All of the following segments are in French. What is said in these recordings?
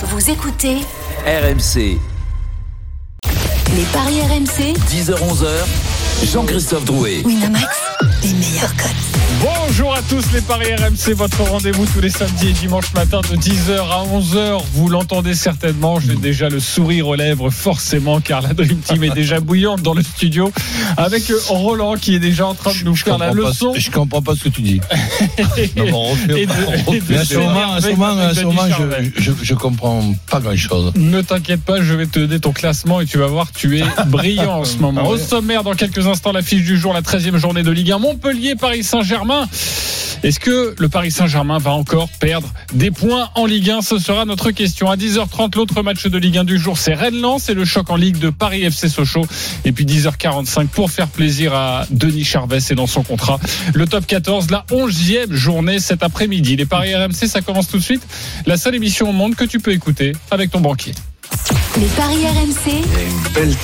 Vous écoutez RMC, les paris RMC. 10h-11h, Jean-Christophe Drouet. Winamax, les meilleurs codes. Bonjour à tous les Paris RMC, votre rendez-vous tous les samedis et dimanches matin de 10h à 11h. Vous l'entendez certainement, j'ai déjà le sourire aux lèvres forcément car la Dream Team est déjà bouillante dans le studio avec Roland qui est déjà en train de nous Je faire la leçon. ce- je comprends pas ce que tu dis. Non, on refait- Et de- on et de je, je, je comprends pas grand chose. Ne t'inquiète pas, je vais te donner ton classement et tu vas voir, tu es brillant en ce moment. Ah. Au sommaire, dans quelques instants, l'affiche du jour, la 13e journée de Ligue 1, Montpellier, Paris Saint-Germain. Est-ce que le Paris Saint-Germain va encore perdre des points en Ligue 1 Ce sera notre question. À 10h30, l'autre match de Ligue 1 du jour, c'est Rennes-Lens et le choc en Ligue de Paris FC Sochaux. Et puis 10h45 pour faire plaisir à Denis Charvet, c'est dans son contrat. Le top 14, la 11e journée cet après-midi. Les Paris RMC, ça commence tout de suite. La seule émission au monde que tu peux écouter avec ton banquier. Les paris RMC. Les belles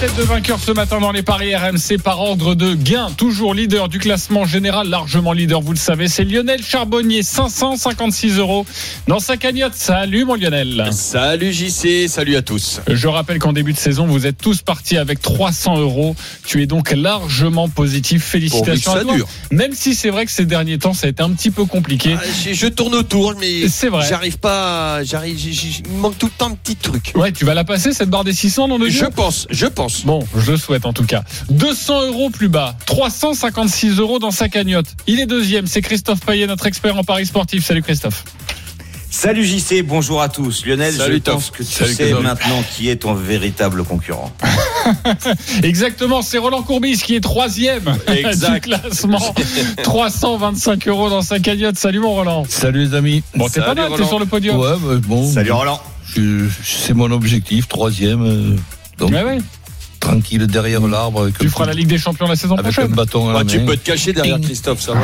têtes de vainqueurs ce matin dans les paris RMC par ordre de gain. Toujours leader du classement général, largement leader, vous le savez, c'est Lionel Charbonnier, 556 euros dans sa cagnotte. Salut mon Lionel. Salut JC, salut à tous. Je rappelle qu'en début de saison, vous êtes tous partis avec 300 euros. Tu es donc largement positif. Félicitations Pourvu à toi. ça dure. Même si c'est vrai que ces derniers temps, ça a été un petit peu compliqué. Ah, je, je tourne autour, mais C'est vrai. j'arrive pas. J'arrive. Il me manque tout le temps de petits trucs. Ouais, tu vas la passer cette barre des 600 dans le Je pense, je pense. Bon, je le souhaite en tout cas. 200 euros plus bas, 356 euros dans sa cagnotte. Il est deuxième, c'est Christophe Payet, notre expert en paris sportif. Salut Christophe. Salut JC, bonjour à tous. Lionel, Salut, je pense que tu Salut, sais maintenant qui est ton véritable concurrent. Exactement, c'est Roland Courbis qui est troisième Exact. du classement. 325 euros dans sa cagnotte. Salut mon Roland. Salut les amis. Bon, t'es pas Salut, mal, t'es sur le podium. Ouais, bah, bon. Salut Roland. C'est mon objectif, troisième. euh, donc. Tranquille derrière l'arbre. avec Tu feras coup- la Ligue des Champions la saison Avec un prochaine. bâton Bah, tu main. peux te cacher derrière. Christophe, ça va.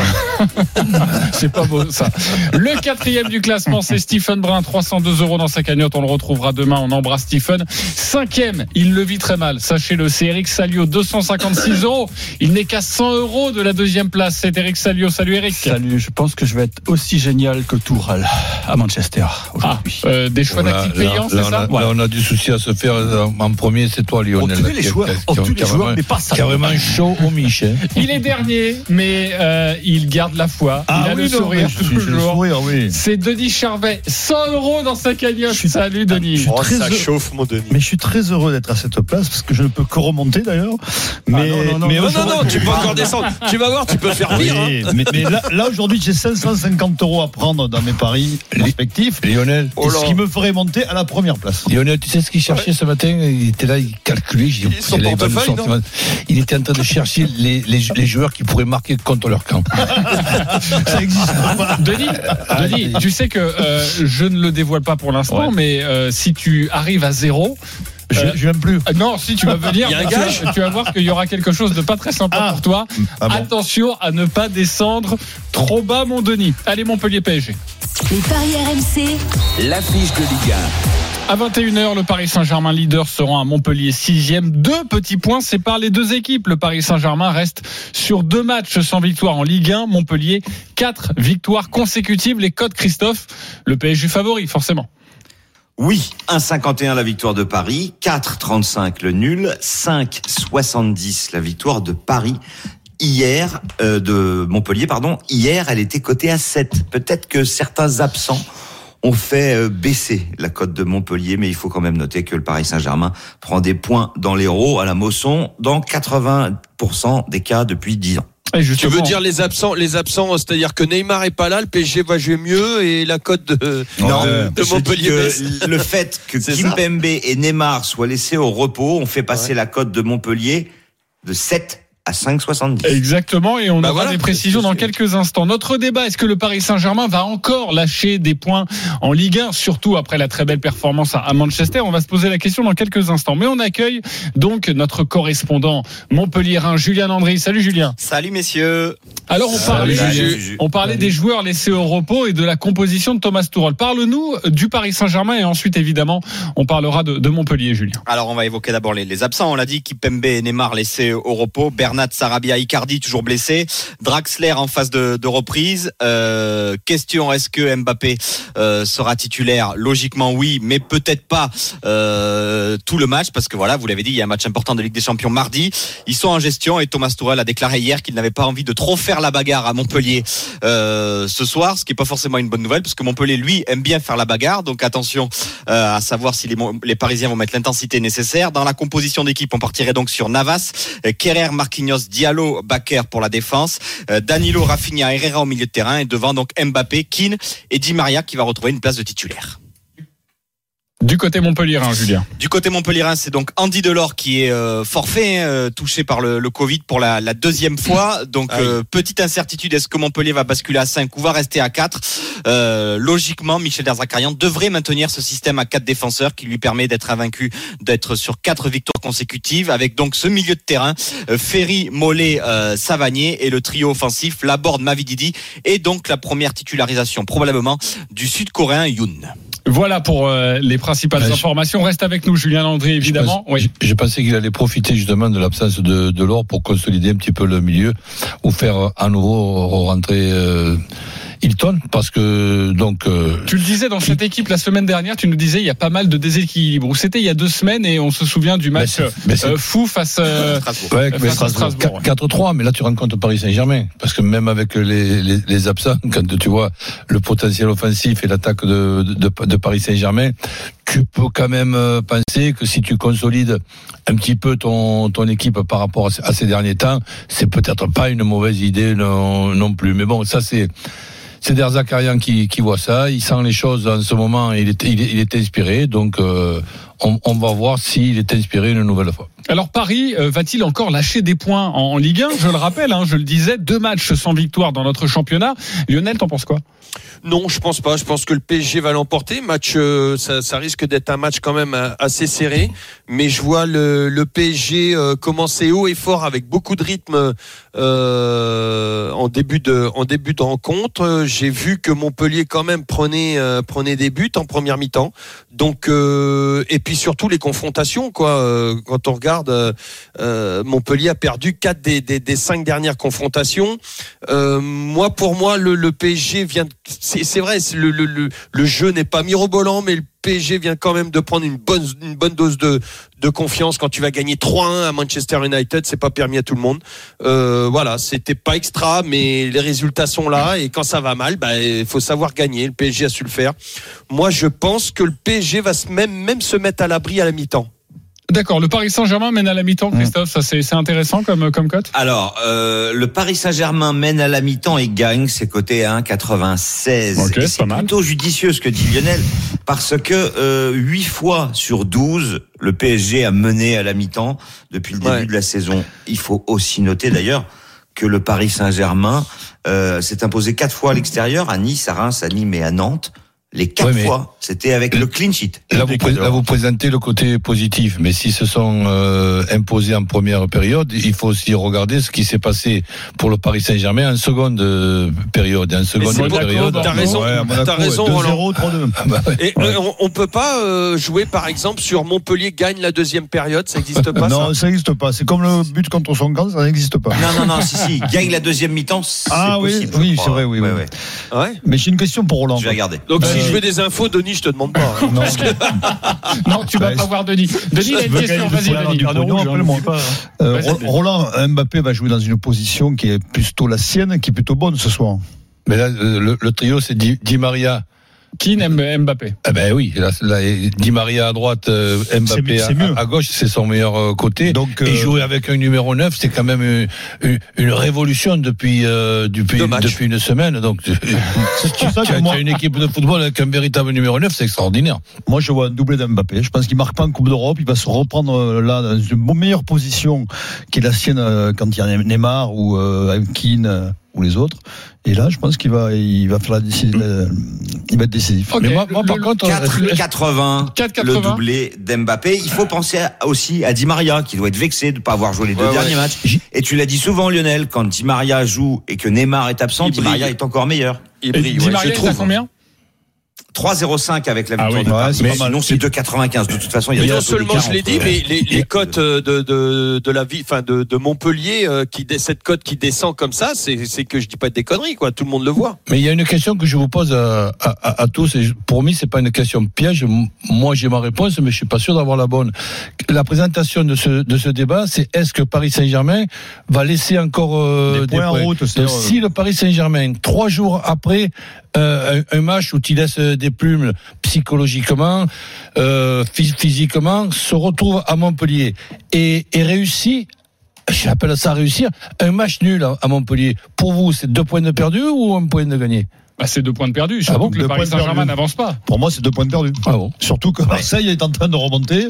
C'est pas beau ça. Le quatrième du classement, c'est Stephen Brun, 302 euros dans sa cagnotte. On le retrouvera demain. On embrasse Stephen. Cinquième, il le vit très mal. Sachez-le, c'est Eric Salio, 256 euros. Il n'est qu'à 100 euros de la deuxième place. C'est Eric Salio. Salut Eric. Salut, je pense que je vais être aussi génial que Toural à Manchester Ah, euh, des choix Voilà, payants, c'est ça là, on a du souci à se faire. euh, En premier, c'est toi, Lionel. On joueurs, les vraiment- mais pas ça. Vraiment chaud au Mich. hein. Il est dernier, mais euh, il garde la foi. il a le sourire j'ai le toujours. sourire, oui. C'est Denis Charvet, 100 euros dans sa cagnotte. Suis- Salut Denis. je suis Oh, ça heureux. chauffe, mon Denis. Mais je suis très heureux d'être à cette place parce que je ne peux que remonter d'ailleurs. Mais, non, non, non, mais Non, non, aujourd'hui- non, tu peux encore descendre. Tu vas voir, tu peux faire Oui, pire. hein. mais, mais là, là, aujourd'hui j'ai 550 euros à prendre dans mes paris respectifs. Lionel. Oh ce qui me ferait monter à la première place. Lionel, tu sais ce qu'il cherchait ce matin? Il était là, il calculait. j'ai Son portefeuille. Il était en train de chercher les, les, les joueurs qui pourraient marquer contre leur camp. Ça existe pas. Denis, Ah, Denis, tu sais que euh, je ne le dévoile pas pour l'instant, Ouais. mais euh, si tu arrives à zéro, Je, Euh, je viens plus. euh, non, si tu vas venir, Il y a un tu, vas, gage tu vas voir qu'il y aura quelque chose de pas très sympa Ah. pour toi. Ah bon. Attention à ne pas descendre trop bas, mon Denis. Allez, Montpellier PSG. Les paris RMC. L'affiche de Ligue À 21h, le Paris Saint-Germain leader se rend à Montpellier 6e. Deux petits points séparent les deux équipes. Le Paris Saint-Germain reste sur deux matchs sans victoire en Ligue 1. Montpellier, quatre victoires consécutives. Les codes Christophe, le PSG favori, forcément. Oui, 1,51 la victoire de Paris, 4,35 le nul, 5,70 la victoire de Paris. Hier, euh, de Montpellier, pardon, hier, elle était cotée à 7. Peut-être que certains absents ont fait euh, baisser la cote de Montpellier, mais il faut quand même noter que le Paris Saint-Germain prend des points dans l'héros à la Mosson dans 80% des cas depuis 10 ans. Tu veux dire les absents, les absents, c'est-à-dire que Neymar est pas là, le PSG va jouer mieux et la cote de, Non, de, de dis Montpellier le fait que. Kimpembe et Neymar soient laissés au repos, on fait passer la cote de Montpellier de 7 à 5,70. Exactement, et on Bah aura voilà. des précisions dans quelques instants. Notre débat, est-ce que le Paris Saint-Germain va encore lâcher des points en Ligue 1, surtout après la très belle performance à- Manchester? On va se poser la question dans quelques instants. Mais on accueille donc notre correspondant montpellierin, Julien Landry. Salut Julien. Salut messieurs. Alors on parlait, Salut, Juju. Juju. on parlait des joueurs laissés au repos et de la composition de Thomas Tuchel. Parle-nous du Paris Saint-Germain et ensuite évidemment on parlera de, de Montpellier, Julien. Alors on va évoquer d'abord les, les absents. On l'a dit, Kipembe et Neymar laissés au repos. Bernat Bernat, Sarabia, Icardi toujours blessé, Draxler en phase de, reprise. Euh, question est-ce que Mbappé euh, sera titulaire? Logiquement oui, mais peut-être pas euh, tout le match parce que voilà, vous l'avez dit, il y a un match important de Ligue des Champions mardi. Ils sont en gestion et Thomas Tuchel a déclaré hier qu'il n'avait pas envie de trop faire la bagarre à Montpellier ce soir, ce qui est pas forcément une bonne nouvelle parce que Montpellier lui aime bien faire la bagarre. Donc attention à savoir si les, les Parisiens vont mettre l'intensité nécessaire. Dans la composition d'équipe, on partirait donc sur Navas, Kerrer, Diallo, Bakker pour la défense, euh, Danilo, Rafinha, Herrera au milieu de terrain et devant donc Mbappé, Keane et Di Maria qui va retrouver une place de titulaire. Du côté Montpellier, hein, Julien. Du côté Montpellierin, c'est donc Andy Delors qui est euh, forfait, hein, euh, touché par le, le Covid pour la, la deuxième fois. Donc euh, petite incertitude, est-ce que Montpellier va basculer à 5 ou va rester à 4 euh, Logiquement, Michel Derzakarian devrait maintenir ce système à 4 défenseurs qui lui permet d'être invaincu, d'être sur 4 victoires consécutives, avec donc ce milieu de terrain, euh, Ferry, Mollet, euh, Savanier et le trio offensif, Laborde, Mavididi, et donc la première titularisation probablement du Sud-Coréen Yoon. Voilà pour euh, les principales je- informations. Reste avec nous, Julien Landry, évidemment. Je, pense- Oui. je pensais qu'il allait profiter justement de l'absence de, de l'or pour consolider un petit peu le milieu ou faire euh, à nouveau rentrer euh, Hilton parce que donc euh, Tu le disais dans cette équipe la semaine dernière, tu nous disais il y a pas mal de déséquilibre. Ou c'était il y a deux semaines et on se souvient du match Mais c'est- mais c'est- euh, fou face. euh, Strasbourg. Ouais, Face Strasbourg, ouais. 4-3, mais là tu rencontres Paris Saint-Germain. Parce que même avec les, les, les absents, quand tu vois le potentiel offensif et l'attaque de, de, de Paris Saint-Germain, tu peux quand même euh, penser que si tu consolides un petit peu ton, ton équipe par rapport à, ces- à ces derniers temps, c'est peut-être pas une mauvaise idée non, non plus. Mais bon, ça c'est... C'est Derzakarian qui, qui voit ça, il sent les choses en ce moment, il est, il est, inspiré, donc euh, on, on va voir s'il est inspiré une nouvelle fois. Alors Paris euh, va-t-il encore lâcher des points en, en Ligue 1 Je le rappelle, hein, je le disais, deux matchs sans victoire dans notre championnat. Lionel, t'en penses quoi? Non, je pense pas. Je pense que le PSG va l'emporter. Match, euh, ça, ça risque d'être un match quand même euh, assez serré. Mais je vois le, le PSG euh, commencer haut et fort avec beaucoup de rythme euh, en début de en début de rencontre. J'ai vu que Montpellier quand même prenait euh, prenait des buts en première mi-temps. Donc euh, et puis surtout les confrontations quoi. Euh, quand on regarde, euh, euh, Montpellier a perdu quatre des, des, des cinq dernières confrontations. Moi, pour moi, le, PSG vient. C'est vrai, le, le jeu n'est pas mirobolant, mais le PSG vient quand même de prendre une bonne, dose de, confiance quand tu vas gagner 3-1 à Manchester United. C'est pas permis à tout le monde. Euh, voilà, c'était pas extra, mais les résultats sont là. Et quand ça va mal, bah, il faut savoir gagner. Le PSG a su le faire. Moi, je pense que le PSG va même se mettre à l'abri à la mi-temps. D'accord, le Paris Saint-Germain mène à la mi-temps, Christophe, ça c'est c'est intéressant comme, comme cote Alors, euh, le Paris Saint-Germain mène à la mi-temps et gagne, c'est coté à 1,96. Ok, Et c'est c'est pas mal. plutôt judicieux ce que dit Lionel, parce que euh, 8 fois sur 12, le PSG a mené à la mi-temps depuis le début Ouais. de la saison. Il faut aussi noter d'ailleurs que le Paris Saint-Germain euh, s'est imposé quatre fois à l'extérieur, à Nice, à Reims, à Nîmes et à Nantes. Les quatre Ouais, mais- fois, c'était avec le clean sheet. Là vous, pré- là, vous présentez le côté positif, mais s'ils se sont euh, imposés en première période, il faut aussi regarder ce qui s'est passé pour le Paris Saint-Germain en seconde euh, période. En seconde c'est Monaco, période. T'as raison, Ouais, t'as raison, ouais, Roland. 2-0, 3-2. Ah bah ouais. Et euh, on, on peut pas euh, jouer par exemple sur Montpellier gagne la deuxième période, ça n'existe pas non, ça n'existe pas. C'est comme le but contre son camp, ça n'existe pas. Non, non, non, si, si, gagne la deuxième mi-temps, c'est Ah oui, possible. oui, crois. c'est vrai, oui, Ouais, oui. ouais. Ouais. Mais j'ai une question pour Roland. Je vais regarder. Donc si je veux des infos, Denis, je te demande pas. hein. Non, Non, tu vas pas voir Denis. Denis, il a une question, vas-y, Denis. Roland Mbappé va jouer dans une position qui est plutôt la sienne, qui est plutôt bonne ce soir. Mais là, le, le trio, c'est Di, Di Maria. Qui aime Mbappé Eh ben oui, là, là, Di Maria à droite, euh, Mbappé mieux. à, à gauche, c'est son meilleur euh, côté. Donc, Et euh, jouer avec un numéro 9, c'est quand même une, une- une révolution depuis, euh, depuis, depuis une semaine. Donc, tu, ça tu as, moi, tu as une équipe de football avec un véritable numéro 9, c'est extraordinaire. moi, je vois un doublé d'Mbappé. Je pense qu'il marque pas en Coupe d'Europe. Il va se reprendre là dans une meilleure position qui est la sienne quand il y a Neymar ou euh, Keane ou les autres. Et là, je pense qu'il va, il va faire la décision. euh, il va être décisif. Ok, Mais moi, moi, le- par le- contre, 4,80 4,80. le doublé d'Mbappé. Il faut penser aussi à Di Maria qui doit être vexé de ne pas avoir joué les deux Ouais, derniers ouais. matchs. Et tu l'as dit souvent Lionel, quand Di Maria joue et que Neymar est absent, Il Di Maria est encore meilleur. Il brille, Di ouais, Maria, je il est à combien? 3,05 avec la Ah victoire oui. de Paris. c'est Mais pas mal. sinon, c'est 2,95. De toute façon, il y a des non seulement je l'ai dit, mais les, les cotes euh, de, de, de la vie, enfin de, de Montpellier, euh, qui cette cote qui descend comme ça, c'est c'est que je dis pas des conneries, quoi. Tout le monde le voit. Mais il y a une question que je vous pose à, à, à- à tous. Et pour moi, c'est pas une question piège. Moi, j'ai ma réponse, mais je suis pas sûr d'avoir la bonne. La présentation de ce, de ce débat, c'est est-ce que Paris Saint-Germain va laisser encore euh, Des points en route, euh, Si le Paris Saint-Germain, trois jours après euh, un, match où tu laisses des plumes psychologiquement, euh, phys- physiquement, se retrouve à Montpellier et, et réussit J'appelle ça réussir. Un match nul à Montpellier. Pour vous, c'est deux points de perdu ou un point de gagné? Bah, c'est deux points de perdus. Surtout Ah bon, que le deux Paris points Saint-Germain n'avance pas. Pour moi, c'est deux points de perdu. Ah bon Surtout que Marseille est en train de remonter.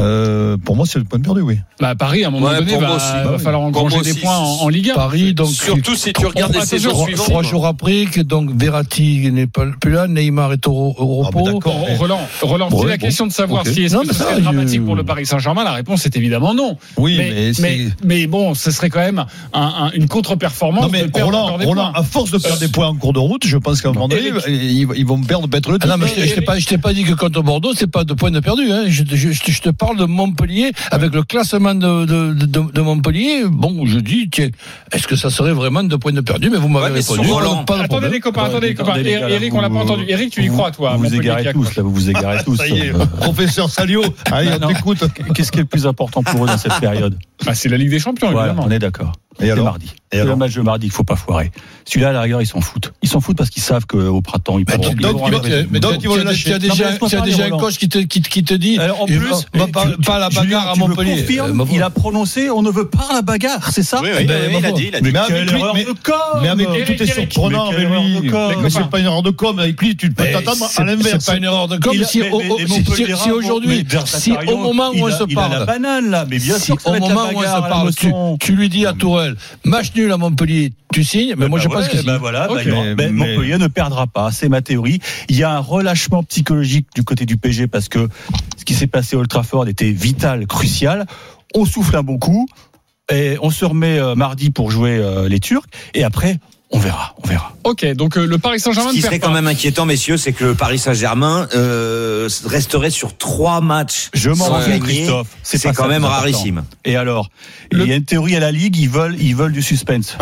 Euh, pour moi, c'est le point de perdu, oui. Bah, Paris, à un moment Ouais, donné, va, va Bah oui. falloir engranger des points en, en Ligue 1. Paris, donc. Surtout si tu regardes les va saisons suivantes. Trois jours après, que donc Verratti n'est pas plus là, Neymar est au, au Ah, mais repos. d'accord. Bon, Roland, Roland Ouais, c'est la bon. question de savoir si est-ce que ce serait dramatique pour le Paris Saint-Germain. La réponse est évidemment non. Oui, mais, mais, bon, ce serait quand même un- un- une contre-performance Non mais Roland, points. à force de perdre des points en cours de route, je pense qu'à un moment donné, Eric. ils, ils vont perdre peut-être le Ah non, mais je t'ai- je t'ai pas, je dit que contre Bordeaux, c'est pas de points de perdu. Hein. Je, te- je, je je parle de Montpellier avec le classement de, de, de, de Montpellier. Bon, je dis, tiens, est-ce que ça serait vraiment deux points de perdu? Mais vous m'avez Ouais, répondu. pas de- de Attendez problème. les copains, attendez les copains. Attendez, les gars, là, Eric, on l'a pas entendu. Eric, tu y crois, toi Vous vous égarez tous, là, vous vous égarez tous. Ça y est, Euh, professeur Salio, allez, on t'écoute. Qu'est-ce qui est le plus important pour eux dans cette période? Bah, C'est la Ligue des Champions, évidemment. on est d'accord. Et mardi. C'est le match de mardi, il faut pas foirer. Celui-là, à la rigueur, ils s'en foutent. Ils s'en foutent parce qu'ils savent qu'au printemps, ils pourront. mais donc, donc, ils vont lâcher. as Non, mais déjà, un coach qui te, qui, te- qui te dit. Alors, en il plus, va- va et pas, la Julien, bagarre à Montpellier. Euh, bah, il a prononcé on ne veut pas la bagarre, c'est ça Oui, Eh oui, ben, oui, il a dit, il a dit. Mais avec lui, mais, avec tout est surprenant mais avec lui. Mais c'est pas une erreur de com. Avec lui, tu peux t'attendre c'est- à l'inverse. C'est pas une erreur de com. Il a- Si, aujourd'hui, si au moment où il on a- se il a la parle, banane là, mais bien sûr que ça au va être la moment où on se parle, tu lui dis à Tourelle, match nul à Montpellier, tu signes, mais moi je Bah pense que bah voilà, bah ben, mais- Montpellier ne perdra pas, c'est ma théorie. Il y a un relâchement psychologique du côté du PG parce que ce qui s'est passé à Old Trafford était vital, crucial. On souffle un bon coup et on se remet euh, mardi pour jouer euh, les Turcs et après on verra, on verra. Ok, donc euh, le Paris Saint-Germain Ce qui serait pas. quand même inquiétant, messieurs, c'est que le Paris Saint-Germain euh, resterait sur trois matchs. Je m'en gagner. Christophe. C'est quand ça même important. rarissime. Et alors, Le- il y a une théorie à la Ligue, ils veulent, ils veulent du suspense.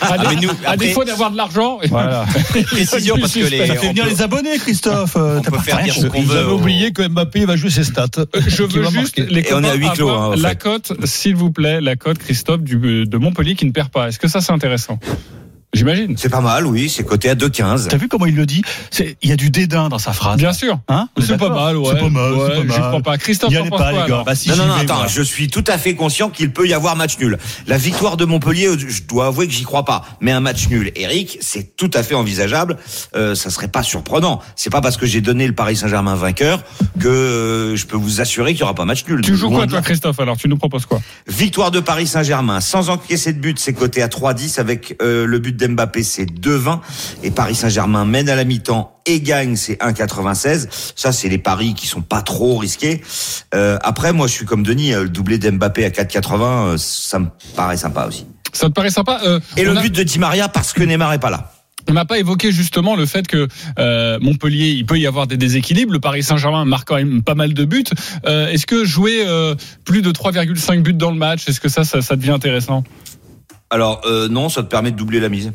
À, mais nous, à après- défaut d'avoir de l'argent. Voilà. Précision parce que les. Ça fait venir peut- les abonnés, Christophe. Euh, on t'as peut pas faire rien dire ce qu'on veut. au- oublié que Mbappé va jouer ses stats. Je veux juste les Et on est à huis clos, avoir hein, la cote, s'il vous plaît, la cote Christophe de Montpellier qui ne perd pas. Est-ce que ça c'est intéressant? J'imagine. C'est pas mal, oui, c'est coté à 2,15. T'as vu comment il le dit C'est- Il y a du dédain dans sa phrase. Bien sûr. Hein C'est pas mal, ouais. C'est pas mal, Ouais, pas j'y mal. crois pas. Christophe, allez penses pas, quoi, les gars. Bah, si, Non, non, non, vais, attends, moi. je suis tout à fait conscient qu'il peut y avoir match nul. La victoire de Montpellier, je dois avouer que j'y crois pas. Mais un match nul, Eric, c'est tout à fait envisageable. Euh, ça serait pas surprenant. C'est pas parce que j'ai donné le Paris Saint-Germain vainqueur que euh, je peux vous assurer qu'il y aura pas match nul. Tu joues quoi, toi, là. Christophe Alors, tu nous proposes quoi? Victoire de Paris Saint-Germain sans encaisser de but, c'est coté à 3,10 avec euh, le but d'Mbappé, c'est 2,20 et Paris Saint-Germain mène à la mi-temps et gagne, c'est 1,96. Ça, c'est les paris qui sont pas trop risqués. Euh, après, moi, je suis comme Denis, euh, le doublé d'Mbappé à 4,80, euh, ça me paraît sympa aussi. Ça te paraît sympa Euh, Et le a- but de Di Maria parce que Neymar est pas là. On n'a pas évoqué justement le fait que euh, Montpellier, il peut y avoir des déséquilibres. Le Paris Saint-Germain marque quand même pas mal de buts. Euh, est-ce que jouer euh, plus de 3,5 buts dans le match, est-ce que ça, ça, ça devient intéressant? Alors euh, non, ça te permet de doubler la mise.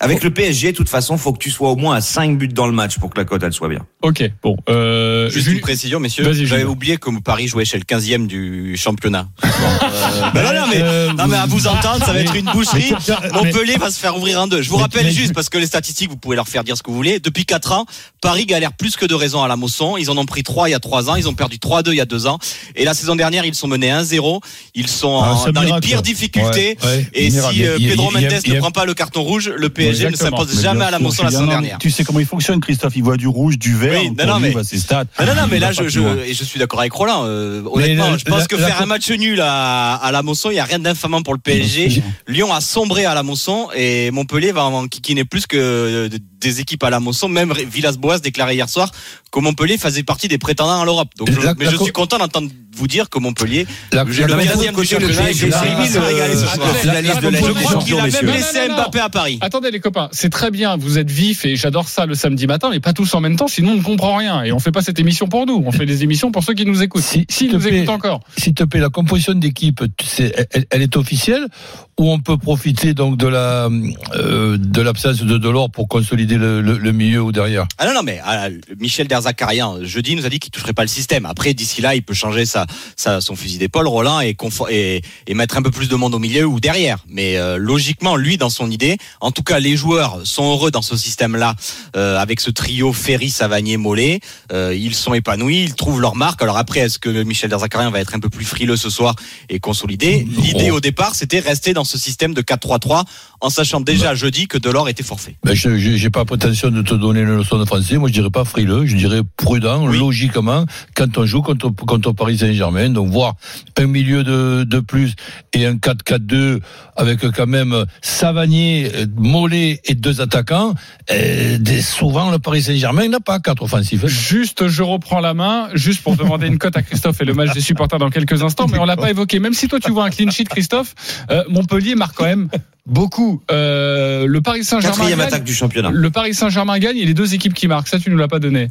Avec le PSG, de toute façon, faut que tu sois au moins à 5 buts dans le match pour que la cote elle soit bien. Ok, bon. Euh, Juste une précision, messieurs. J'avais oublié que Paris jouait chez le 15e du championnat. Euh, bah non, non, mais, Euh, non, mais à vous entendre, ça va être une boucherie. Montpellier va se faire ouvrir un deux. Je vous rappelle juste, parce que les statistiques, vous pouvez leur faire dire ce que vous voulez. Depuis 4 ans, Paris galère plus que de raison à la Mosson. Ils en ont pris 3 il y a 3 ans. Ils ont perdu 3-2 il y a 2 ans. Et la saison dernière, ils sont menés 1-0. Ils sont Ah, en- dans les pires difficultés. Ouais, ouais. Et Miracle. si euh, Pedro Mendes ne prend pas le carton rouge, le PSG ne Exactement. s'impose Mais jamais à la sûr, Mosson la non, dernière. Tu sais comment il fonctionne, Christophe. Il voit du rouge, du vert. Oui, non, non, mais- ses stats. Non, non, mais là, je, plus je, et je suis d'accord avec Roland. Euh, honnêtement, la- je pense la- que la- faire un match nul à, à la Mosson, il n'y a rien d'infamant pour le PSG. Lyon a sombré à la Mosson et Montpellier va en kikiner plus que euh, des équipes à la Mosson. Même Villas-Boas déclarait hier soir que Montpellier faisait partie des prétendants à l'Europe. Donc, je- La- mais je suis content d'entendre vous dire que Montpellier, La- le la- 15e du championnat, PSG, Je crois qu'il a même laissé. Mbappé à Paris. Attendez les copains, c'est très bien, vous êtes vifs et j'adore ça le samedi matin, mais pas tous en même temps, sinon on ne comprend rien. Et on fait pas cette émission pour nous, on fait des émissions pour ceux qui nous écoutent. Si- te nous plaît. écoutent encore. S'il te plaît, la composition d'équipe, elle, elle est officielle ou on peut profiter donc de la euh, de l'absence de Delors pour consolider le, le- le milieu ou derrière? Ah non, non, mais ah, Michel Derzakarian, jeudi, nous a dit qu'il toucherait pas le système. Après, d'ici là, il peut changer sa, sa- son fusil d'épaule, Roland, et, confo- et, et mettre un peu plus de monde au milieu ou derrière. Mais euh, logiquement, lui, dans son idée, en tout cas, les joueurs sont heureux dans ce système-là, euh, avec ce trio Ferry, Savanier, Mollet. Euh, ils sont épanouis, ils trouvent leur marque. Alors après, est-ce que Michel Derzakarian va être un peu plus frileux ce soir et consolider L'idée au départ, c'était rester dans ce système de 4-3-3, en sachant déjà jeudi que Delors était forfait. ben, Je n'ai pas prétention de te donner une leçon de français. Moi, je dirais pas frileux, je dirais prudent, Oui. logiquement, quand on joue contre, contre Paris Saint-Germain. Donc, voir un milieu de, de plus et un 4-4-2 avec quand même Savanier, euh, Et deux attaquants. euh, des- souvent, le Paris Saint-Germain n'a pas quatre offensifs. Juste, je reprends la main, juste pour demander une cote à Christophe et le match des supporters dans quelques instants, mais on l'a pas évoqué. Même si toi tu vois un clean sheet, Christophe, euh, Montpellier marque quand même beaucoup. Euh, le Paris Saint-Germain Quatrième gagne, attaque du championnat. le Paris Saint-Germain gagne et les deux équipes qui marquent. Ça, tu nous l'as pas donné.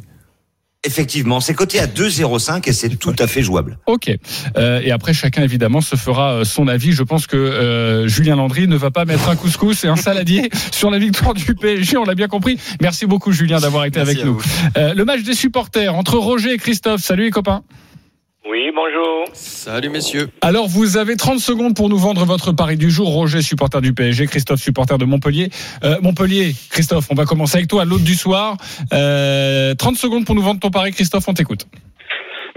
Effectivement, c'est coté à 2,05 et c'est tout à fait jouable. Ok. Euh, et après, chacun évidemment se fera euh, son avis. Je pense que euh, Julien Landry ne va pas mettre un couscous et un saladier sur la victoire du PSG. On l'a bien compris. Merci beaucoup Julien d'avoir été Merci avec nous. Euh, le match des supporters entre Roger et Christophe. Salut les copains. Oui, bonjour. Salut messieurs. Alors, vous avez 30 secondes pour nous vendre votre pari du jour. Roger, supporter du PSG, Christophe, supporter de Montpellier. Euh, Montpellier, Christophe, on va commencer avec toi, l'autre du soir. Euh, 30 secondes pour nous vendre ton pari, Christophe, on t'écoute.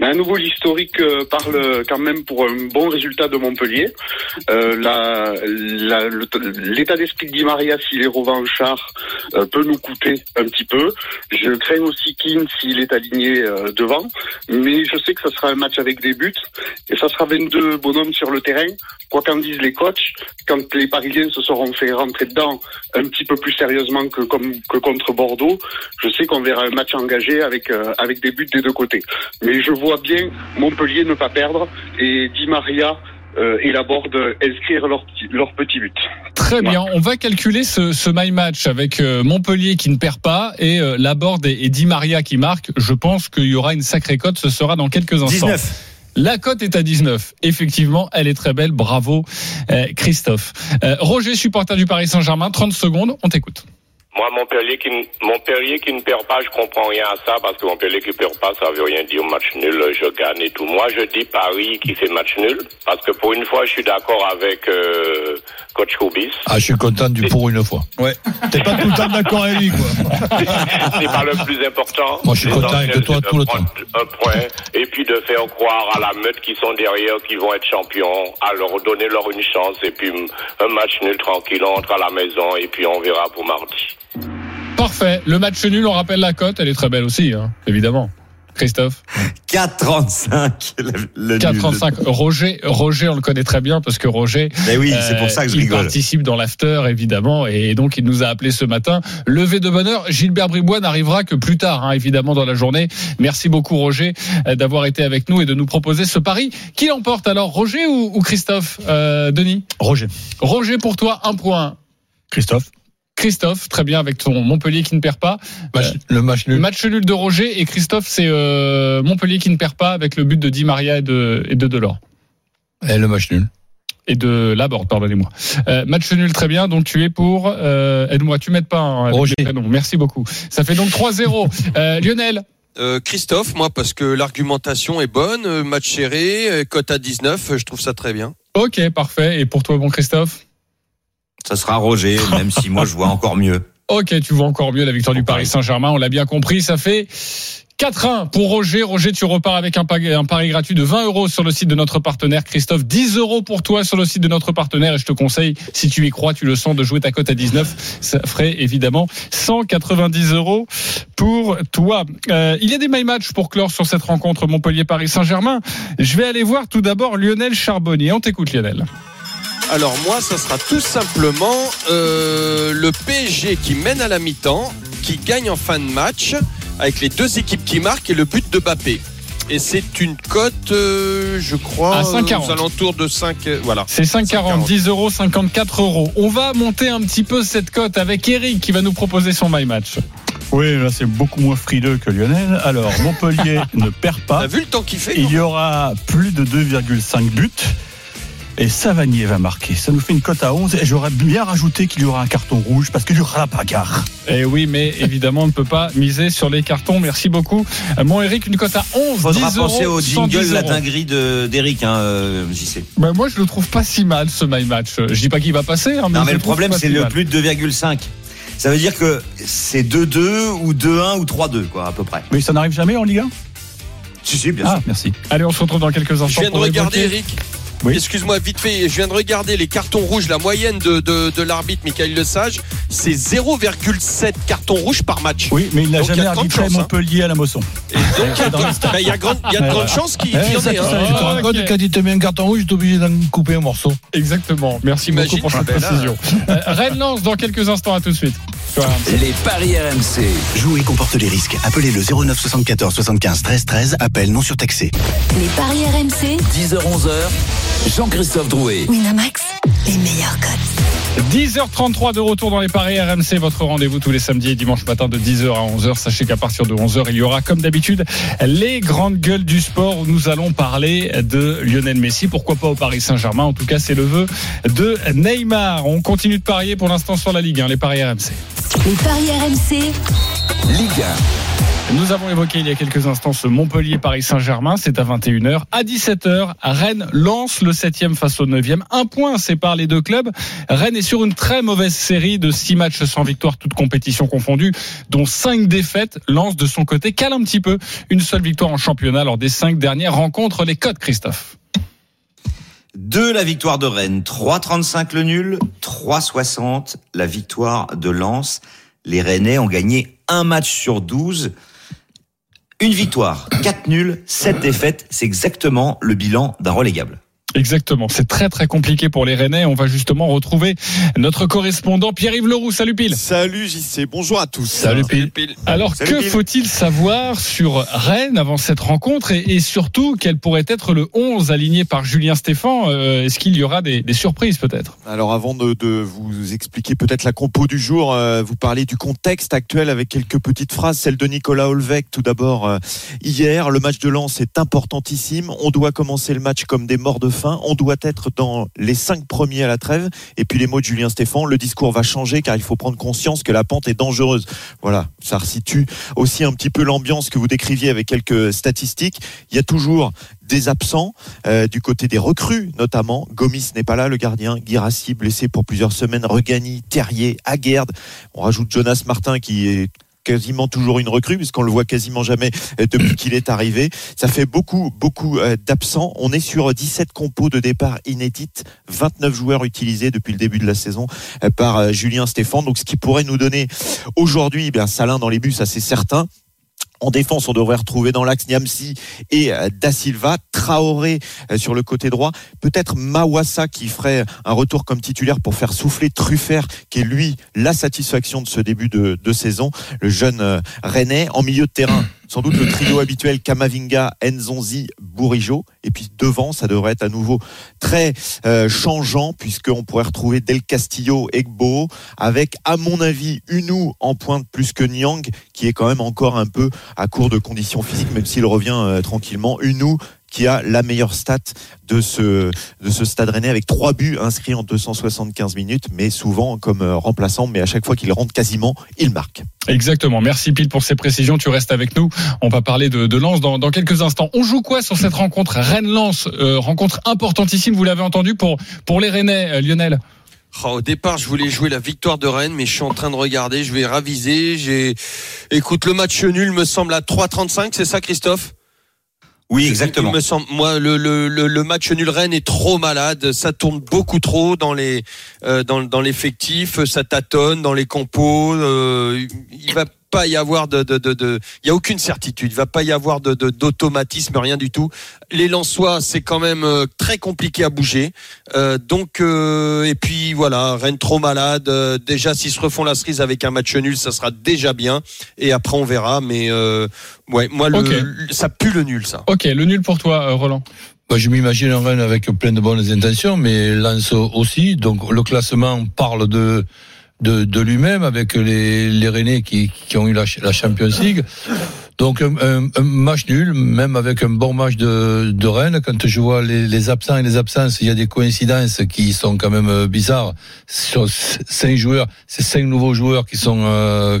Mais à nouveau, l'historique euh, parle quand même pour un bon résultat de Montpellier. Euh, L'état d'esprit de Di Maria, s'il est revanchard, euh, peut nous coûter un petit peu. Je crains aussi Keane s'il est aligné euh, devant. Mais je sais que ça sera un match avec des buts. Et ça sera 22 bonhommes sur le terrain. Quoi qu'en disent les coachs, quand les Parisiens se seront fait rentrer dedans un petit peu plus sérieusement que, comme, que contre Bordeaux, je sais qu'on verra un match engagé avec, euh, avec des buts des deux côtés. Mais je vois bien Montpellier ne pas perdre et Di Maria euh, et Laborde inscrire leur petit, leur petit but. Très bien, on va calculer ce, ce my match avec euh, Montpellier qui ne perd pas et euh, Laborde et, et Di Maria qui marquent. Je pense qu'il y aura une sacrée cote, ce sera dans quelques instants. 19. La cote est à 19. Effectivement, elle est très belle. Bravo, euh, Christophe. Euh, Roger, supporter du Paris Saint-Germain, 30 secondes, on t'écoute. Moi, Montpellier qui, ne- Montpellier qui ne perd pas, je comprends rien à ça parce que Montpellier qui perd pas, ça veut rien dire match nul, je gagne et tout. Moi, je dis Paris qui fait match nul parce que pour une fois, je suis d'accord avec euh, coach Koubis. Ah, je suis content du pour une fois. Ouais. T'es pas tout le temps d'accord avec lui, quoi. C'est pas le plus important. Moi, je suis content avec toi tout le prendre Un point et puis de faire croire à la meute qui sont derrière, qui vont être champions, à leur donner leur une chance et puis un match nul tranquille, on entre à la maison et puis on verra pour mardi. Parfait. Le match nul, on rappelle la cote, elle est très belle aussi, hein, évidemment. Christophe 4,35. Le, le nul. 4,35. Roger, Roger, on le connaît très bien parce que Roger, Mais oui, c'est euh, pour ça que je il rigole. participe dans l'after, évidemment, et donc il nous a appelé ce matin. Levé de bonheur, Gilbert Bribois n'arrivera que plus tard, hein, évidemment, dans la journée. Merci beaucoup, Roger, euh, d'avoir été avec nous et de nous proposer ce pari. Qui l'emporte alors, Roger ou, ou Christophe euh, Denis? Roger. Roger, pour toi, un point. Christophe. Christophe, très bien, avec ton Montpellier qui ne perd pas. Match- le match Le nul. match nul de Roger et Christophe, c'est euh, Montpellier qui ne perd pas avec le but de Di Maria et de, et de Delors. Et le match nul. Et de Laborde, pardonnez-moi. Euh, match nul, très bien. Donc tu es pour. Euh, Aide-moi, tu m'aides pas. hein, Roger. Merci beaucoup. Ça fait donc 3-0. Euh, Lionel, Euh, Christophe, moi, parce que l'argumentation est bonne, euh, match serré, euh, cote à 19, euh, je trouve ça très bien. ok, parfait. Et pour toi, bon Christophe? Ça sera Roger, même si moi je vois encore mieux. Ok, tu vois encore mieux la victoire du Paris Saint-Germain. On l'a bien compris. Ça fait 4-1 pour Roger. Roger, tu repars avec un pari, gratuit de 20 euros sur le site de notre partenaire. Christophe, 10 euros pour toi sur le site de notre partenaire. Et je te conseille, si tu y crois, tu le sens, de jouer ta cote à 19. Ça ferait évidemment 190 euros pour toi. Euh, il y a des my match pour clore sur cette rencontre Montpellier-Paris Saint-Germain. Je vais aller voir tout d'abord Lionel Charbonnier. On t'écoute, Lionel. Alors moi, ça sera tout simplement euh, le PSG qui mène à la mi-temps, qui gagne en fin de match, avec les deux équipes qui marquent et le but de Bappé. Et c'est une cote, euh, je crois, À 5,40. aux alentours de 5. euh, voilà. C'est 5,40, 10 euros, 54 euros. On va monter un petit peu cette cote avec Eric qui va nous proposer son My Match. Oui, là c'est beaucoup moins frileux que Lionel. Alors Montpellier ne perd pas. T'as vu le temps qu'il fait Il y aura plus de 2,5 buts. Et Savanier va marquer. Ça nous fait une cote à 11. Et j'aurais bien rajouté qu'il y aura un carton rouge parce qu'il y aura la bagarre. Eh oui, mais évidemment, on ne peut pas miser sur les cartons. Merci beaucoup. Mon Eric, une cote à 11, Faudra 10 euros, penser au 110 jingle, la euros. dinguerie de- d'Eric, hein, euh, JC. Bah, moi, je le trouve pas si mal, ce My Match. Je dis pas qu'il va passer. hein, Non, je mais le problème, c'est si le mal. plus de 2,5. Ça veut dire que c'est 2-2 ou 2-1 ou 3-2, quoi, à peu près. Mais ça n'arrive jamais en Ligue 1 Si, si, bien Ah, sûr. merci. Allez, on se retrouve dans quelques instants. Je viens de pour regarder, évoquer- Eric. Oui. Excuse-moi, vite fait, je viens de regarder les cartons rouges, la moyenne de, de, de l'arbitre Michael Lesage, c'est 0,7 cartons rouges par match. Oui, mais il n'a jamais arbitré hein. Montpellier à la Mosson. Et donc, il y a, de- ben, il y a grande- il y a de grandes chances qu'il y en ait. Ah, quand il te met un carton rouge, tu es obligé d'en couper un morceau. Exactement. Merci Imagine, beaucoup pour cette ben là- précision. Euh, Rennes lance dans quelques instants. À tout de suite. Les paris RMC. Jouer comporte les risques. Appelez le 09 74 75 13 13. Appel non surtaxé. Les paris RMC. 10h-11h. Jean-Christophe Drouet. Winamax, les meilleurs cotes. 10h33 de retour dans les paris RMC, votre rendez-vous tous les samedis et dimanches matin de 10h à 11h. Sachez qu'à partir de 11h, il y aura comme d'habitude les grandes gueules du sport où nous allons parler de Lionel Messi. Pourquoi pas au Paris Saint-Germain En tout cas, c'est le vœu de Neymar. On continue de parier pour l'instant sur la Ligue 1, les paris RMC. Les paris RMC. Ligue Nous avons évoqué il y a quelques instants ce Montpellier-Paris Saint-Germain. C'est à 21h. À 17h, Rennes lance le 7e face au 9e. Un point sépare les deux clubs. Rennes est sur une très mauvaise série de 6 matchs sans victoire, toutes compétitions confondues, dont 5 défaites. Lance de son côté cale un petit peu. Une seule victoire en championnat lors des 5 dernières rencontres. Les codes, Christophe. 2 la victoire de Rennes, 3,35 le nul, 3,60 la victoire de Lens. Les Rennais ont gagné un match sur 12. Une victoire, 4 nuls, 7 défaites. C'est exactement le bilan d'un relégable. Exactement. C'est très très compliqué pour les Rennais. On va justement retrouver notre correspondant Pierre-Yves Leroux. Salut Pile. Salut JC, bonjour à tous. Salut Pile. Alors Salut, que faut-il savoir sur Rennes avant cette rencontre et, et surtout quel pourrait être le 11 aligné par Julien Stéphan Euh, Est-ce qu'il y aura des, des surprises peut-être? Alors avant de, de vous expliquer peut-être la compo du jour, euh, vous parlez du contexte actuel avec quelques petites phrases. Celle de Nicolas Olvec tout d'abord euh, hier. Le match de Lens est importantissime. On doit commencer le match comme des morts de faim. On doit être dans les cinq premiers à la trêve. Et puis les mots de Julien Stéphan, le discours va changer car il faut prendre conscience que la pente est dangereuse. Voilà, ça resitue aussi un petit peu l'ambiance que vous décriviez avec quelques statistiques. Il y a toujours des absents euh, du côté des recrues notamment. Gomis n'est pas là, le gardien. Guirassi blessé pour plusieurs semaines. Regani, Terrier, Aguerd. On rajoute Jonas Martin qui est quasiment toujours une recrue puisqu'on le voit quasiment jamais euh, depuis qu'il est arrivé. Ça fait beaucoup, beaucoup euh, d'absents. On est sur 17 compos de départ inédites, 29 joueurs utilisés depuis le début de la saison euh, par euh, Julien Stéphan. Donc ce qui pourrait nous donner aujourd'hui, eh bien Salin dans les buts, ça c'est certain. En défense, on devrait retrouver dans l'axe Niamsi et euh, Da Silva, Traoré euh, sur le côté droit, peut-être Mawassa qui ferait un retour comme titulaire pour faire souffler Truffert, qui est lui la satisfaction de ce début de, de saison, le jeune euh, Rennais en milieu de terrain. Sans doute le trio habituel Kamavinga, Nzonzi, Bourigeau. Et puis devant, ça devrait être à nouveau très euh, changeant puisqu'on pourrait retrouver Del Castillo, Egbo, avec à mon avis Unou en pointe plus que Nyang, qui est quand même encore un peu à court de conditions physiques, même s'il revient euh, tranquillement. Unou qui a la meilleure stat de ce, de ce stade rennais avec trois buts inscrits en 275 minutes, mais souvent comme euh, remplaçant, mais à chaque fois qu'il rentre quasiment, il marque. Exactement. Merci Pile pour ces précisions. Tu restes avec nous. On va parler de, de Lens dans, dans quelques instants. On joue quoi sur cette rencontre? Rennes-Lens, euh, rencontre importantissime, vous l'avez entendu, pour, pour les Rennais, euh, Lionel Oh, au départ, je voulais jouer la victoire de Rennes, mais je suis en train de regarder. Je vais raviser. J'ai, écoute, le match nul me semble à 3,35. C'est ça, Christophe? Oui, exactement. Il me semble, moi, le, le, le, le match nul Rennes est trop malade. Ça tourne beaucoup trop dans les euh, dans, dans l'effectif. Ça tâtonne dans les compos. Euh, il va pas y avoir de, de, de, de- il y a aucune certitude. Il va pas y avoir de, de- d'automatisme, rien du tout. Les Lensois, c'est quand même euh, très compliqué à bouger. Euh, donc, euh, et puis voilà, Rennes trop malade. Euh, déjà, s'ils se refont la cerise avec un match nul, ça sera déjà bien. Et après, on verra. Mais euh, ouais, moi, le, Ok. le- ça pue le nul, ça. Ok, le nul pour toi, Roland. Bah, je m'imagine un Rennes avec plein de bonnes intentions, mais Lens aussi. Donc le classement parle de de, de lui-même avec les, les Rennais qui, qui ont eu la, la Champions League. Donc un, un- un match nul, même avec un bon match de, de Rennes. Quand je vois les, les absents et les absences, il y a des coïncidences qui sont quand même euh, bizarres. Sur cinq joueurs, c'est cinq nouveaux joueurs qui sont euh,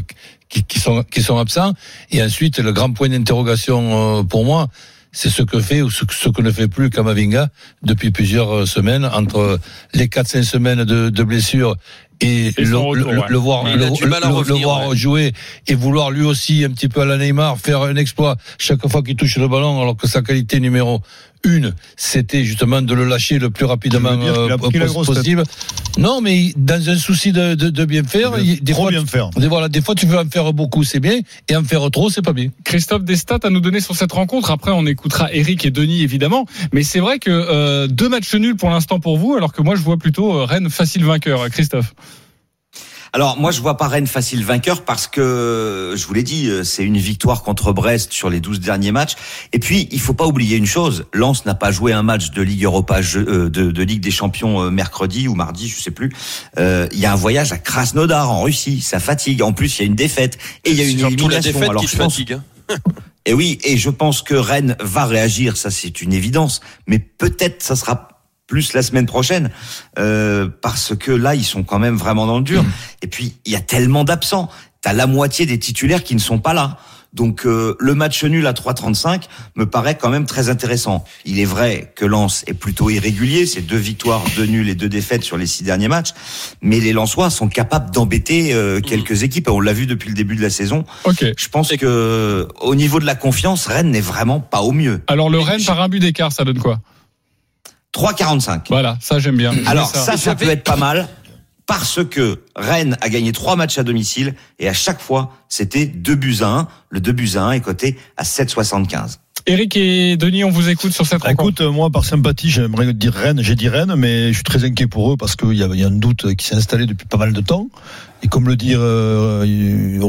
qui, qui sont qui sont absents. Et ensuite, le grand point d'interrogation euh, pour moi, c'est ce que fait ou ce, que- ne fait plus Kamavinga depuis plusieurs euh, semaines entre les 4-5 semaines de, de blessures et, Et le, son retour, le- ouais. le voir, le, le- ouais. jouer et vouloir lui aussi un petit peu à la Neymar faire un exploit chaque fois qu'il touche le ballon alors que sa qualité numéro une c'était justement de le lâcher le plus rapidement euh, possible. Non mais dans un souci de, de, de bien faire, De il- des trop fois, bien faire. des, voilà, des fois tu veux en faire beaucoup c'est bien et en faire trop c'est pas bien. Christophe, des stats à nous donner sur cette rencontre. Après, on écoutera Eric et Denis, évidemment. Mais c'est vrai que euh, deux matchs nuls pour l'instant pour vous, alors que moi, je vois plutôt euh, Rennes facile vainqueur. Christophe. Alors moi je vois pas Rennes facile vainqueur parce que je vous l'ai dit euh, c'est une victoire contre Brest sur les 12 derniers matchs. Et puis il faut pas oublier une chose. Lens n'a pas joué un match de Ligue Europa euh, de, de Ligue des Champions euh, mercredi ou mardi je sais plus. Euh, il y a un voyage à Krasnodar en Russie. Ça fatigue. En plus il y a une défaite. Et il y a une la élimination. défaite alors qui je pense fatigue. hein. et oui, et je pense que Rennes va réagir, ça c'est une évidence, mais peut-être ça sera plus la semaine prochaine, euh, parce que là ils sont quand même vraiment dans le dur. Et puis il y a tellement d'absents, t'as la moitié des titulaires qui ne sont pas là. Donc euh, le match nul à 3,35 me paraît quand même très intéressant. Il est vrai que Lens est plutôt irrégulier, c'est deux victoires, deux nuls et deux défaites sur les six derniers matchs, mais les Lensois sont capables d'embêter euh, quelques équipes. On l'a vu depuis le début de la saison. Ok. Je pense que au niveau de la confiance, Rennes n'est vraiment pas au mieux. Alors, le Rennes par un but d'écart, ça donne quoi? 3,45. Voilà, ça, j'aime bien. Alors ça. ça, ça peut être pas mal parce que Rennes a gagné trois matchs à domicile et à chaque fois, c'était 2 buts à 1. Le 2 buts à 1 est coté à 7,75. Eric et Denis, on vous écoute sur cette rencontre. Écoute, moi, par sympathie, j'aimerais dire Rennes. J'ai dit Rennes, mais je suis très inquiet pour eux parce qu'il y a un doute qui s'est installé depuis pas mal de temps. Et comme le dit euh, il-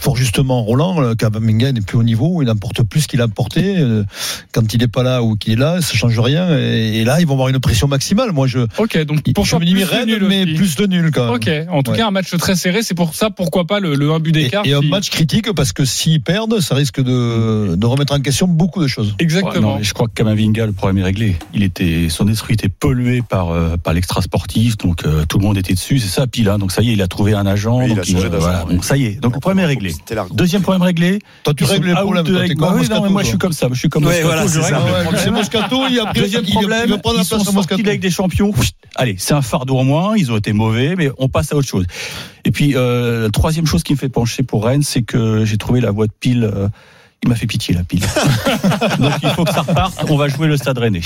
fort justement Roland, euh, Kamavinga n'est plus au niveau, il emporte plus qu'il a emporté. Euh, Quand il n'est pas là ou qu'il est là, ça change rien. Et, et là, ils vont avoir une pression maximale. Moi, je, Ok, donc pour je toi, me dis plus de Rennes, nul mais aussi. plus de nul quand même. Ok, en tout Ouais. cas, un match très serré. C'est pour ça, pourquoi pas le, le 1 but Et, d'écart. et un si- match critique parce que s'ils perdent, ça risque de, de remettre en question beaucoup de choses. Ouais, Exactement. non, mais je crois que Kamavinga, le problème est réglé. Il était, son esprit était pollué par euh, par l'extra sportif, donc euh, tout le monde était dessus, c'est ça. Puis là, donc ça y est, il a trouvé un agent. Oui, il donc a changé euh, d'agent, voilà, donc ça y est. Donc le problème est réglé. Deuxième problème réglé. Toi, tu règles avec- t'es bah oui, non, mais moi je suis comme ça. Je suis comme Ouais, Moscato, voilà, je c'est Moscato, il a pris Deuxième problème, ils sont sortis Ligue des Champions. Allez, c'est un fardeau en moins. Ils ont été mauvais, mais on passe à autre chose. Et puis, euh, la troisième chose qui me fait pencher pour Rennes, c'est que j'ai trouvé la voie de pile. euh, il m'a fait pitié la pile. Donc il faut que ça reparte. On va jouer le Stade Rennais.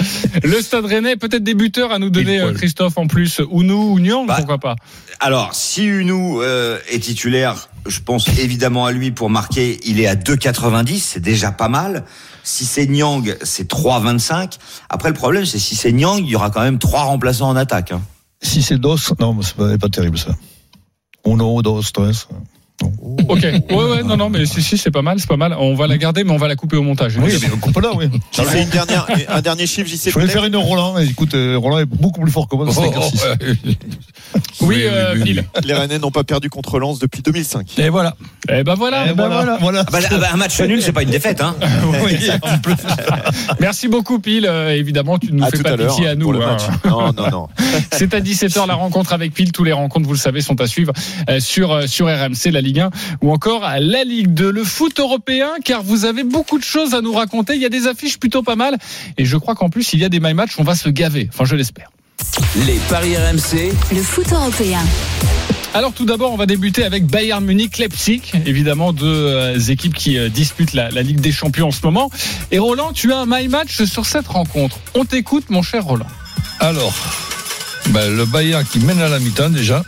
Le Stade Rennais, peut-être des buteurs à nous donner, euh, Christophe, en plus. Ounou ou Nyang, Bah, pourquoi pas Alors, si Unou euh, est titulaire, je pense évidemment à lui pour marquer. Il est à 2,90, c'est déjà pas mal. Si c'est Nyang, c'est 3,25. Après, le problème, c'est si c'est Nyang, il y aura quand même trois remplaçants en attaque. hein. Si c'est Dos, non, mais c'est pas, pas terrible ça. Uno, Dos, Tres. Ok. Ouais, ouais, non, non, mais si, si, c'est pas mal, c'est pas mal. On va la garder, mais on va la couper au montage. Oui, mais coupe là, oui. J'ai fait une dernière, un dernier chiffre, j'y sais fallait peut-être. faire une Roland. Et écoute, euh, Roland est beaucoup plus fort que moi dans cet Oh, exercice. Oui, euh, Phil. Les Rennais n'ont pas perdu contre Lens depuis 2005. Et voilà. Eh ben voilà. Et voilà, voilà. Ah bah, ah bah, un match nul, c'est pas une défaite. Hein. Merci beaucoup, Pile. Euh, évidemment, tu ne nous À fais pas pitié à nous. pour le hein. Non, non, non. C'est à 17h la rencontre avec Pile. Tous les rencontres, vous le savez, sont à suivre euh, sur, euh, sur RMC, la Ligue 1 ou encore à la Ligue 2. Le foot européen, car vous avez beaucoup de choses à nous raconter. Il y a des affiches plutôt pas mal. Et je crois qu'en plus, il y a des my match. On va se gaver. Enfin, je l'espère. Les paris RMC, Le foot européen. Alors tout d'abord, on va débuter avec Bayern Munich, Leipzig, évidemment deux euh, équipes qui euh, disputent la, la Ligue des Champions en ce moment. Et Roland, tu as un my match sur cette rencontre. On t'écoute, mon cher Roland. Alors, ben, le Bayern qui mène à la mi-temps déjà,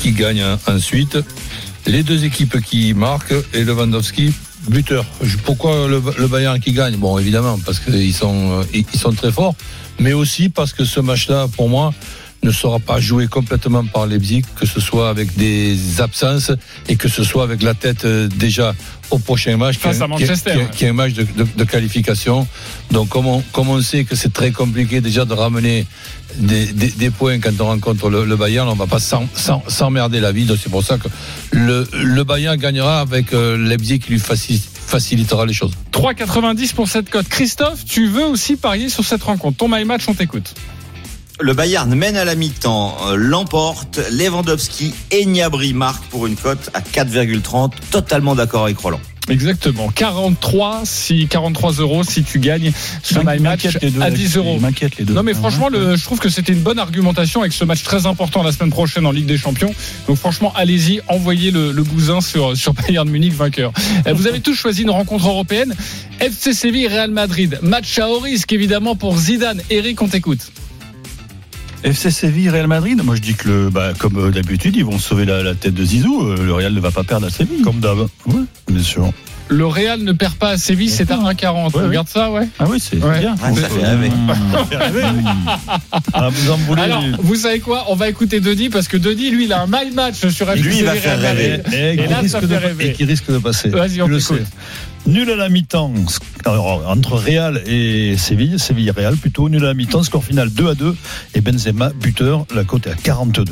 qui gagne hein, ensuite. Les deux équipes qui marquent et Lewandowski buteur. Pourquoi le, le Bayern qui gagne? Bon, évidemment, parce qu'ils euh, ils sont très forts, mais aussi parce que ce match-là, pour moi, ne sera pas joué complètement par Leipzig, que ce soit avec des absences et que ce soit avec la tête euh, déjà au prochain match, qui est un- match de, de- de qualification. Donc, comme on, comme on sait que c'est très compliqué déjà de ramener des, des- des points quand on rencontre le, le Bayern, on va pas s'emmerder la vie. Donc, c'est pour ça que le, le Bayern gagnera avec euh, Leipzig qui lui faci- facilitera les choses. 3,90 pour cette cote. Christophe, tu veux aussi parier sur cette rencontre. Ton my match, on t'écoute. Le Bayern mène à la mi-temps, euh, l'emporte, Lewandowski et Gnabry marquent pour une cote à 4,30. Totalement d'accord avec Roland. Exactement. 43, si, 43 euros si tu gagnes ce M'inquiète my match les deux, à là, 10 euros. les deux. Non mais Ah, franchement, le, je trouve que c'était une bonne argumentation avec ce match très important la semaine prochaine en Ligue des Champions. Donc franchement, allez-y, envoyez le, le bousin sur, sur Bayern Munich vainqueur. Euh, Vous avez tous choisi une rencontre européenne. FC Séville, Real Madrid. Match à haut risque évidemment pour Zidane. Eric, on t'écoute. FC Séville, Real Madrid. Moi, je dis que, le, bah, comme euh, d'habitude, ils vont sauver la, la tête de Zizou. Euh, Le Real ne va pas perdre à Séville. Comme d'hab. Ouais, bien sûr. Le Real ne perd pas à Séville, c'est à 1,40. Ouais, Regarde ça, ouais. Ah oui, c'est Ouais. bien. Ouais, ça fait rêver. Ah, vous en voulez Alors, vous savez quoi? On va écouter Denis parce que Denis, lui, il a un my match sur FC Lui, il va faire rêver. Et, là, risque ça de, fait rêver. et qui risque de passer. Vas-y, on le t'écoute. Nul à la mi-temps entre Real et Séville, Séville-Real plutôt, nul à la mi-temps, score final 2 à 2 et Benzema buteur, la cote est à 42.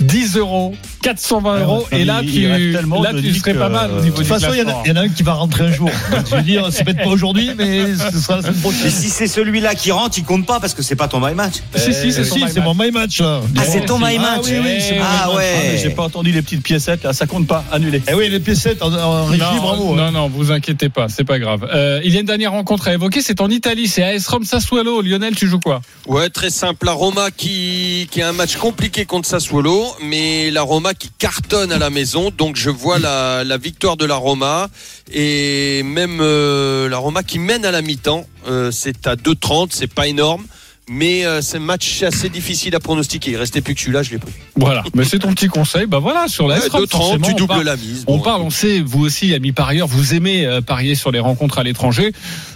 10 euros, 420 euros. Ouais, Et là, il- tu, il là, tu serais pas mal au euh, niveau De toute façon, il y, en a- il y en a un qui va rentrer un jour. Donc, je veux dire, c'est peut-être pas aujourd'hui, mais ce sera la semaine Mais prochaine. si c'est celui-là qui rentre, il compte pas parce que c'est pas ton my match. Si, si, c'est Euh, si, c'est match. mon my match là. Ah, c'est ton my Ah match. oui, oui, c'est mon Ah. Ah, mais J'ai ouais. pas entendu les petites piécettes, là. Ça compte pas. Annulé. Eh oui, les piécettes en, en régie, non, bravo. non, hein. non, vous inquiétez pas, c'est pas grave. Euh, il y a une dernière rencontre à évoquer, c'est en Italie, c'est AS Rome Sassuolo. Lionel, tu joues quoi? Ouais, très simple. La Roma qui, qui a un match compliqué contre Sassuolo, mais la Roma qui cartonne à la maison. Donc je vois la, victoire de la Roma et même euh, la Roma qui mène à la mi-temps. Euh, c'est à 2,30, c'est pas énorme. Mais euh, c'est un match assez difficile à pronostiquer. Il restait plus que celui-là, je l'ai pris. Voilà, mais c'est ton petit conseil. Bah voilà, sur la Ouais, AS Rome, 2,30, forcément, tu on doubles parle- la mise. On parle, on sait, vous aussi, amis parieurs, vous aimez euh, parier sur les rencontres à l'étranger.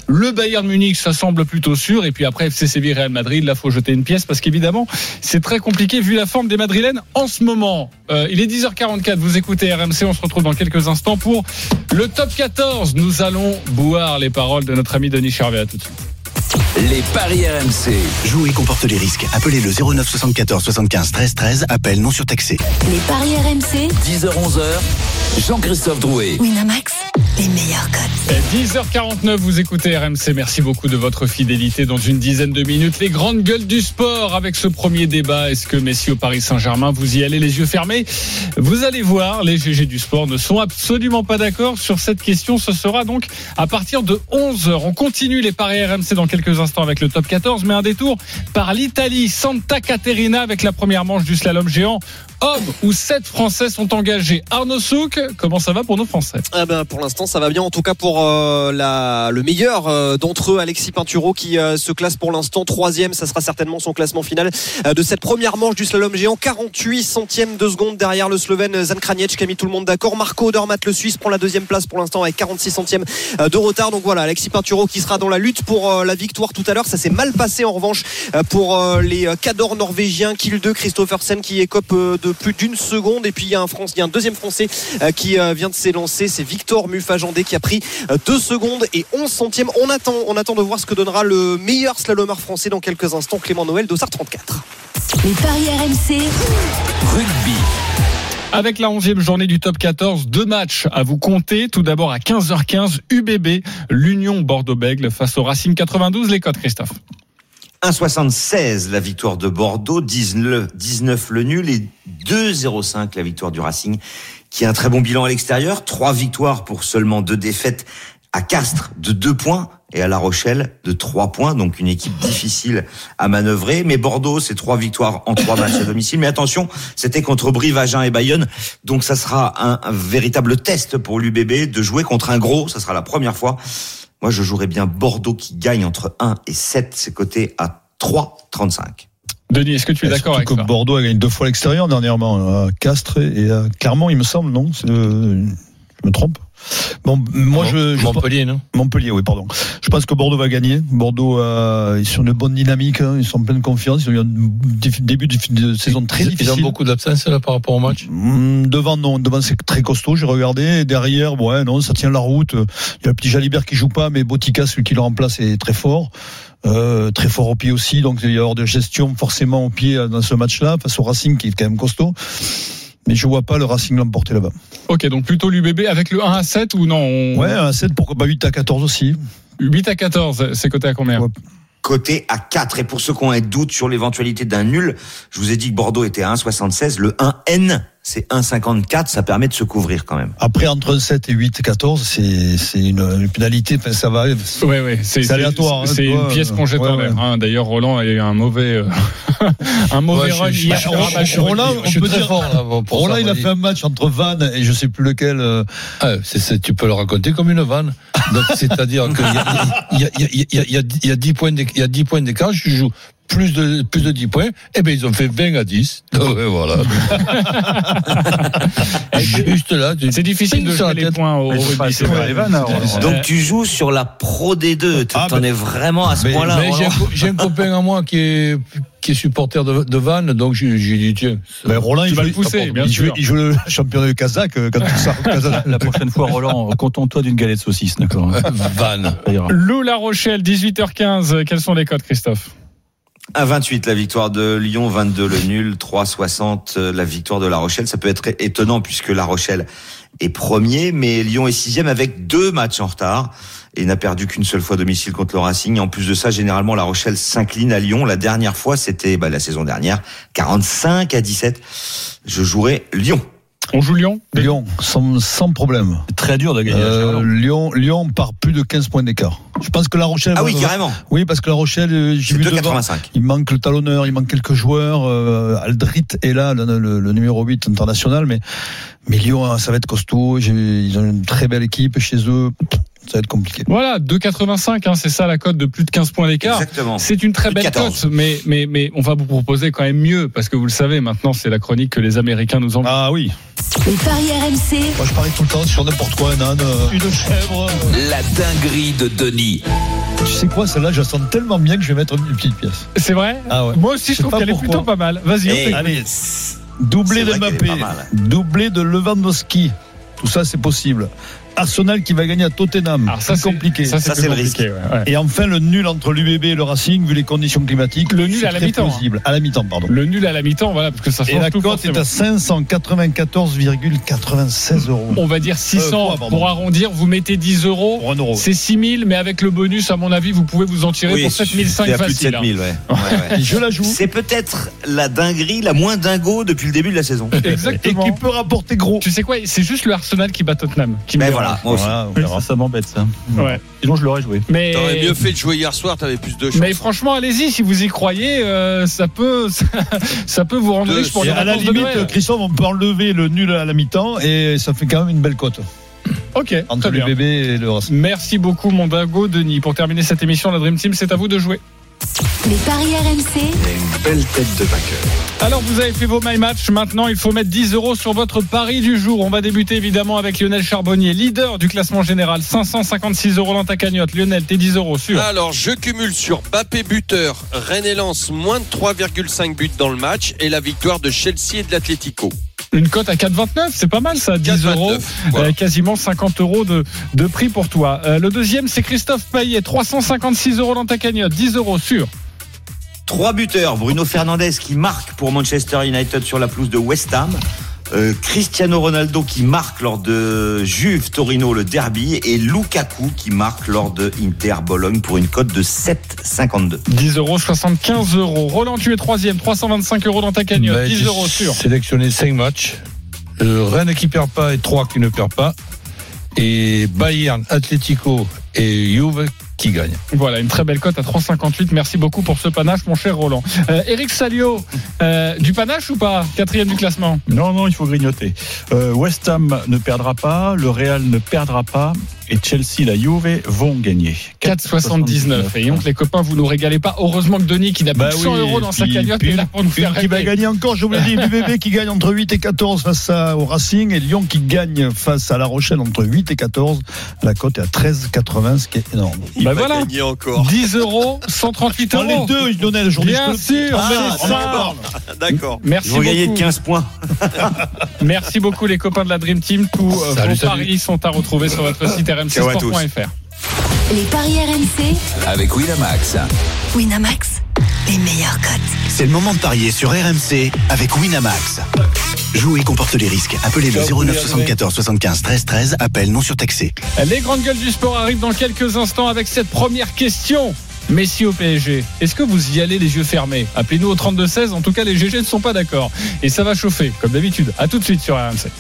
Le Bayern Munich, ça semble plutôt sûr. Et puis après, FC Séville, Real Madrid, là, faut jeter une pièce parce qu'évidemment, c'est très compliqué vu la forme des Madrilènes en ce moment. Euh, il est 10h44, vous écoutez RMC, on se retrouve dans quelques instants pour le top 14. Nous allons boire les paroles de notre ami Denis Charvet. À tout de suite. Les paris RMC. Jouer comporte les risques. Appelez le 09 74 75 13 13. Appel non surtaxé. Les paris RMC, 10h-11h. Jean-Christophe Drouet. Winamax, les meilleurs cotes. 10h49, vous écoutez RMC. Merci beaucoup de votre fidélité. Dans une dizaine de minutes, les grandes gueules du sport avec ce premier débat. Est-ce que Messi au Paris Saint-Germain, vous y allez les yeux fermés? Vous allez voir, les GG du sport ne sont absolument pas d'accord sur cette question. Ce sera donc à partir de 11h. On continue les paris RMC dans quelques instants avec le top 14, mais un détour par l'Italie, Santa Caterina avec la première manche du slalom géant. Hommes où sept Français sont engagés. Arnaud Souk, comment ça va pour nos Français? Ah ben, pour l'instant, ça va bien. En tout cas, pour euh, la, le meilleur euh, d'entre eux, Alexis Pinturo, qui euh, se classe pour l'instant troisième. Ça sera certainement son classement final euh, de cette première manche du slalom géant. 48 centièmes de seconde derrière le Slovène Zan Kraniec, qui a mis tout le monde d'accord. Marco Odermatt, le Suisse, prend la deuxième place pour l'instant avec 46 centièmes euh, de retard. Donc voilà, Alexis Pinturo qui sera dans la lutte pour euh, la victoire tout à l'heure. Ça s'est mal passé en revanche euh, pour euh, les euh, cadors norvégiens. Kill 2, Christophersen qui écope euh, de plus d'une seconde. Et puis il y a un, France, il y a un deuxième Français euh, qui euh, vient de s'élancer. C'est Victor Mufajandé qui a pris 2 secondes et 11 centièmes. On attend, on attend de voir ce que donnera le meilleur slalomeur français dans quelques instants, Clément Noël, Dossard 34. Les paris RMC, Rugby. Avec la 11e journée du top 14, deux matchs à vous compter. Tout d'abord à 15h15, UBB, l'Union Bordeaux-Bègle face au Racing 92. Les codes, Christophe. 1,76 la victoire de Bordeaux, 19, 19 le nul et 2,05 la victoire du Racing, qui a un très bon bilan à l'extérieur. Trois victoires pour seulement deux défaites à Castres de 2 points et à La Rochelle de 3 points, donc une équipe difficile à manœuvrer. Mais Bordeaux, c'est trois victoires en trois matchs à domicile. Mais attention, c'était contre Brive, Agen et Bayonne, donc ça sera un, un véritable test pour l'UBB de jouer contre un gros. Ça sera la première fois. Moi, je jouerais bien Bordeaux qui gagne entre 1 et 7, c'est coté à 3,35. Denis, est-ce que tu es d'accord avec ça que Bordeaux a gagné deux fois à l'extérieur dernièrement, à Castres et à Clermont, il me semble, non? Euh, Je me trompe? Bon, moi je, je Montpellier, non Montpellier, oui, pardon. Je pense que Bordeaux va gagner. Bordeaux euh, est sur une bonne dynamique, hein, ils sont en pleine confiance. Ils ont eu un début de, saison très Ils- difficile. Ils ont beaucoup d'absence là par rapport au match. Hum, Devant, non. Devant, c'est très costaud. J'ai regardé. Et derrière, ouais, non, ça tient la route. Il y a le petit Jalibert qui joue pas, mais Botica, celui qui le remplace, est très fort. Euh, très fort au pied aussi. Donc, il y a hors de gestion forcément au pied euh, dans ce match-là, face au Racing qui est quand même costaud. Mais je vois pas le Racing l'emporter là-bas. Ok, donc plutôt l'UBB avec le 1 à 7 ou non on- Ouais, un 7, pourquoi pas 8 à 14 aussi. 8 à 14, c'est coté à combien Ouais. Côté à 4. Et pour ceux qui ont un doute sur l'éventualité d'un nul, je vous ai dit que Bordeaux était à 1,76. Le 1N, c'est 1,54. Ça permet de se couvrir quand même. Après, entre 7 et 8, 14, c'est, c'est une, une pénalité. Enfin, ça va. Ouais, ouais, c'est C'est aléatoire, hein, C'est une pièce qu'on jette ouais, en l'air. ouais. hein. D'ailleurs, Roland a eu un mauvais, euh, un mauvais run hier Roland, on peut dire- fort là. pour Roland, il a fait un match entre Vannes et je sais plus lequel. euh, Ah, c'est- c'est- tu peux le raconter comme une vanne. Donc, c'est-à-dire qu'il y a, il y, a, il y, a, il y, a, il y, a, il y a 10 points d'éc- il y a 10 points d'écart, je joue plus de, plus de 10 points, et ben ils ont fait 20 à 10. Donc, ouais, voilà. Juste là. tu- C'est difficile de jouer les points au Mais c'est rugby. Donc tu joues sur la Pro D2. Ah, T'en bah- es vraiment à ce Mais- point-là. Mais j'ai un, copain à moi qui est, qui est supporter de, de Vannes, donc j'ai dit, tiens. Ben, Roland, il joue, le pousser, bien il, joue, sûr. il joue le championnat de Kazakh euh, quand au Kazakh. La prochaine fois, Roland, contente-toi d'une galette de saucisse, d'accord Vannes. Ça. Lou La Rochelle, 18h15. Quels sont les codes, Christophe? À 28, la victoire de Lyon, 22 le nul, 3,60 euh, la victoire de La Rochelle. Ça peut être étonnant puisque La Rochelle est premier, mais Lyon est sixième avec deux matchs en retard et n'a perdu qu'une seule fois domicile contre le Racing. En plus de ça, généralement, La Rochelle s'incline à Lyon. La dernière fois, c'était bah, la saison dernière, 45 à 17. Je jouerai Lyon. On joue Lyon? Lyon, sans, sans problème. C'est très dur de gagner. Euh. Lyon, Lyon par plus de 15 points d'écart. Je pense que La Rochelle. Ah oui, carrément. Oui, parce que La Rochelle, euh, j'ai vu devant. 2,85. Il manque le talonneur, il manque quelques joueurs. Euh, Aldrit est là, le, le- le numéro 8 international, mais, mais Lyon, hein, ça va être costaud. J'ai- Ils ont une très belle équipe chez eux. Ça va être compliqué. Voilà, 2,85, hein, c'est ça la cote de plus de 15 points d'écart. Exactement. C'est une très belle 14. cote, mais, mais, mais on va vous proposer quand même mieux, parce que vous le savez, maintenant c'est la chronique que les Américains nous ont. Ah oui. Les paris RMC. Moi, je parie tout le temps sur n'importe quoi, un âne, euh, une chèvre. La dinguerie de Denis. Tu sais quoi, celle-là, je la sens tellement bien que je vais mettre une petite pièce. C'est vrai? Ah ouais. Moi aussi, Je je trouve qu'elle est plutôt pas mal. Vas-y, on Eh. Allez, doublé de Mbappé, doublé de Lewandowski. Tout ça, c'est possible. Arsenal qui va gagner à Tottenham. Alors ça, c'est compliqué. Ça, c'est le compliqué, ouais, ouais. Et enfin, le nul entre l'UBB et le Racing, vu les conditions climatiques. Le nul c'est à la mi-temps, hein. À la mi-temps, pardon. Le nul à la mi-temps, voilà, parce que ça Et change la tout cote est à 594,96 euros. On va dire Euh, 600 quoi, pardon. pour arrondir. Vous mettez 10 euros. Pour un euro. C'est 6000, mais avec le bonus, à mon avis, vous pouvez vous en tirer Oui, pour 7005 c'est à plus de facile. hein. 7000, ouais. Ouais, ouais. Et je la joue. C'est peut-être la dinguerie la moins dingo depuis le début de la saison. hein. Et Exactement. qui peut rapporter gros. Tu sais quoi C'est juste le Arsenal qui bat Tottenham. Qui Ben. Voilà, moi aussi. Voilà, on Oui, verra. ça, ça m'embête, ça. Ouais. Sinon, je l'aurais joué. Mais T'aurais mieux fait de jouer hier soir, t'avais plus de chance. Mais franchement, allez-y, si vous y croyez, euh, ça peut, ça, peut vous rendre riche pour les à la de limite, Noël. Christophe, on peut enlever le nul à la mi-temps et ça fait quand même une belle cote Ok, entre très bien. l'UBB et le. Merci beaucoup, mon Dago, Denis. Pour terminer cette émission, la Dream Team, c'est à vous de jouer. Les paris RMC. Une belle tête de vainqueur. Alors, vous avez fait vos My Match. Maintenant, il faut mettre 10 euros sur votre pari du jour. On va débuter évidemment avec Lionel Charbonnier, leader du classement général. 556 euros dans ta cagnotte. Lionel, tes 10 euros sur. Alors, je cumule sur Bappé buteur, Rennes et Lens, moins de 3,5 buts dans le match et la victoire de Chelsea et de l'Atlético. Une cote à 4,29, c'est pas mal ça, 10 euros. 4,29, voilà. Euh, quasiment 50 euros de, de prix pour toi. Euh, le deuxième, c'est Christophe Payet, 356 euros dans ta cagnotte, 10 euros sur. Trois buteurs. Bruno Fernandez qui marque pour Manchester United sur la pelouse de West Ham. Euh, Cristiano Ronaldo qui marque lors de Juve Torino le derby et Lukaku qui marque lors de Inter Bologne pour une cote de 7,52. 10 euros, 75 euros. Roland, tu es troisième, 325 euros dans ta cagnotte, Ben, 10 j'ai euros sur. sélectionné 5 matchs. Euh, Rennes qui perd pas et 3 qui ne perd pas. Et Bayern, Atlético et Juve qui gagnent. Voilà, une très belle cote à 3,58. Merci beaucoup pour ce panache, mon cher Roland. Euh, Eric Salio, euh, du panache ou pas? Quatrième du classement. Non, non, il faut grignoter. Euh, West Ham ne perdra pas, le Real ne perdra pas et Chelsea, la Juve vont gagner. 4,79. Et donc, les copains, vous nous régalez pas. Heureusement que Denis, qui n'a Bah plus de 100 oui, euros dans sa cagnotte, puis est là pour nous faire qui va gagner encore, je vous l'ai dit, l'UBB qui gagne entre 8 et 14 face à- au Racing et Lyon qui gagne face à La Rochelle entre 8 et 14. La cote est à 13,80, ce qui est énorme. Il Bah va voilà. gagner encore. 10 euros, 138 Dans euros. les deux, il donnait le journée. Bien sûr, Ah. D'accord. Merci Ils vont gagner de beaucoup. 15 points. Merci beaucoup les copains de la Dream Team. Tous euh, Salut, vos salut. paris sont à retrouver sur votre site rmcsport.fr. Les paris RMC. Avec Winamax. Winamax, les meilleurs cotes. C'est le moment de parier sur RMC avec Winamax. Jouer comporte les risques. Appelez le 09 74 75 13 13. Appel non surtaxé. Les grandes gueules du sport arrivent dans quelques instants avec cette première question. Messi au PSG, est-ce que vous y allez les yeux fermés? Appelez-nous au 32-16, en tout cas les GG ne sont pas d'accord. Et ça va chauffer, comme d'habitude. À tout de suite sur RMC.